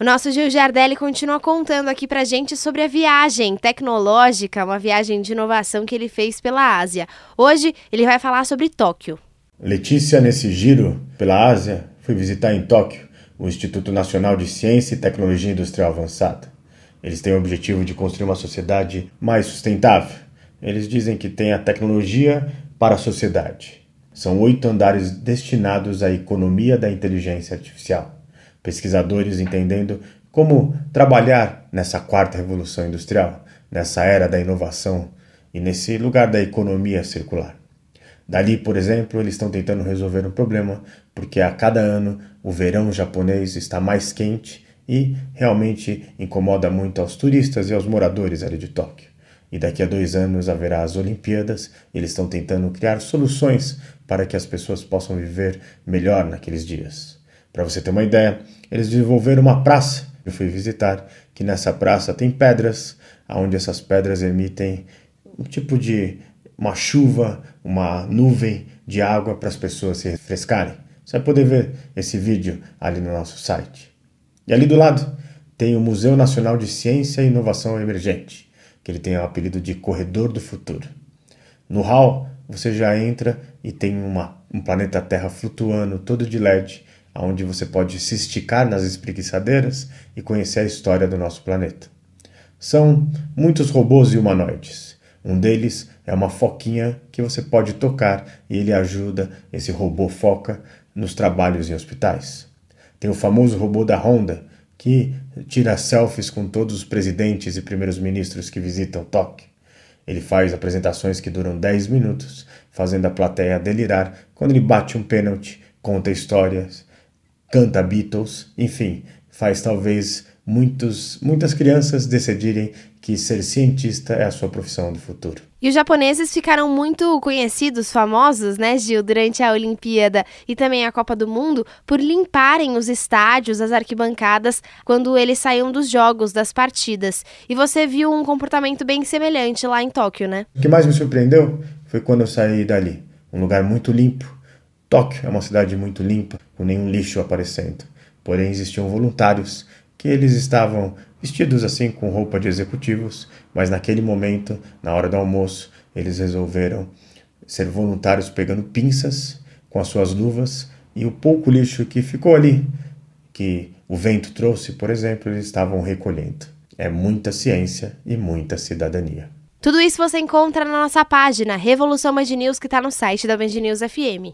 O nosso Gil Giardelli continua contando aqui pra gente sobre a viagem tecnológica, uma viagem de inovação que ele fez pela Ásia. Hoje ele vai falar sobre Tóquio. Letícia, nesse giro pela Ásia, foi visitar em Tóquio o Instituto Nacional de Ciência e Tecnologia Industrial Avançada. Eles têm o objetivo de construir uma sociedade mais sustentável. Eles dizem que tem a tecnologia para a sociedade. São oito andares destinados à economia da inteligência artificial pesquisadores entendendo como trabalhar nessa quarta revolução industrial, nessa era da inovação e nesse lugar da economia circular. Dali, por exemplo, eles estão tentando resolver um problema porque a cada ano o verão japonês está mais quente e realmente incomoda muito aos turistas e aos moradores ali de Tóquio. E daqui a dois anos haverá as Olimpíadas, eles estão tentando criar soluções para que as pessoas possam viver melhor naqueles dias. Para você ter uma ideia, eles desenvolveram uma praça. Eu fui visitar, que nessa praça tem pedras, onde essas pedras emitem um tipo de uma chuva, uma nuvem de água para as pessoas se refrescarem. Você vai poder ver esse vídeo ali no nosso site. E ali do lado tem o Museu Nacional de Ciência e Inovação Emergente, que ele tem o apelido de Corredor do Futuro. No hall, você já entra e tem uma, um planeta Terra flutuando, todo de LED, onde você pode se esticar nas espreguiçadeiras e conhecer a história do nosso planeta. São muitos robôs e humanoides. Um deles é uma foquinha que você pode tocar e ele ajuda esse robô foca nos trabalhos em hospitais. Tem o famoso robô da Honda, que tira selfies com todos os presidentes e primeiros ministros que visitam Tóquio. Ele faz apresentações que duram 10 minutos, fazendo a plateia delirar quando ele bate um pênalti, conta histórias canta Beatles, enfim, faz talvez muitos, muitas crianças decidirem que ser cientista é a sua profissão do futuro. E os japoneses ficaram muito conhecidos, famosos, né, Gil, durante a Olimpíada e também a Copa do Mundo, por limparem os estádios, as arquibancadas, quando eles saíam dos jogos, das partidas. E você viu um comportamento bem semelhante lá em Tóquio, né? O que mais me surpreendeu foi quando eu saí dali. Um lugar muito limpo, Tóquio é uma cidade muito limpa, com nenhum lixo aparecendo. Porém, existiam voluntários que eles estavam vestidos assim com roupa de executivos, mas naquele momento, na hora do almoço, eles resolveram ser voluntários pegando pinças com as suas luvas e o pouco lixo que ficou ali, que o vento trouxe, por exemplo, eles estavam recolhendo. É muita ciência e muita cidadania. Tudo isso você encontra na nossa página Revolução Band News, que está no site da Band News FM.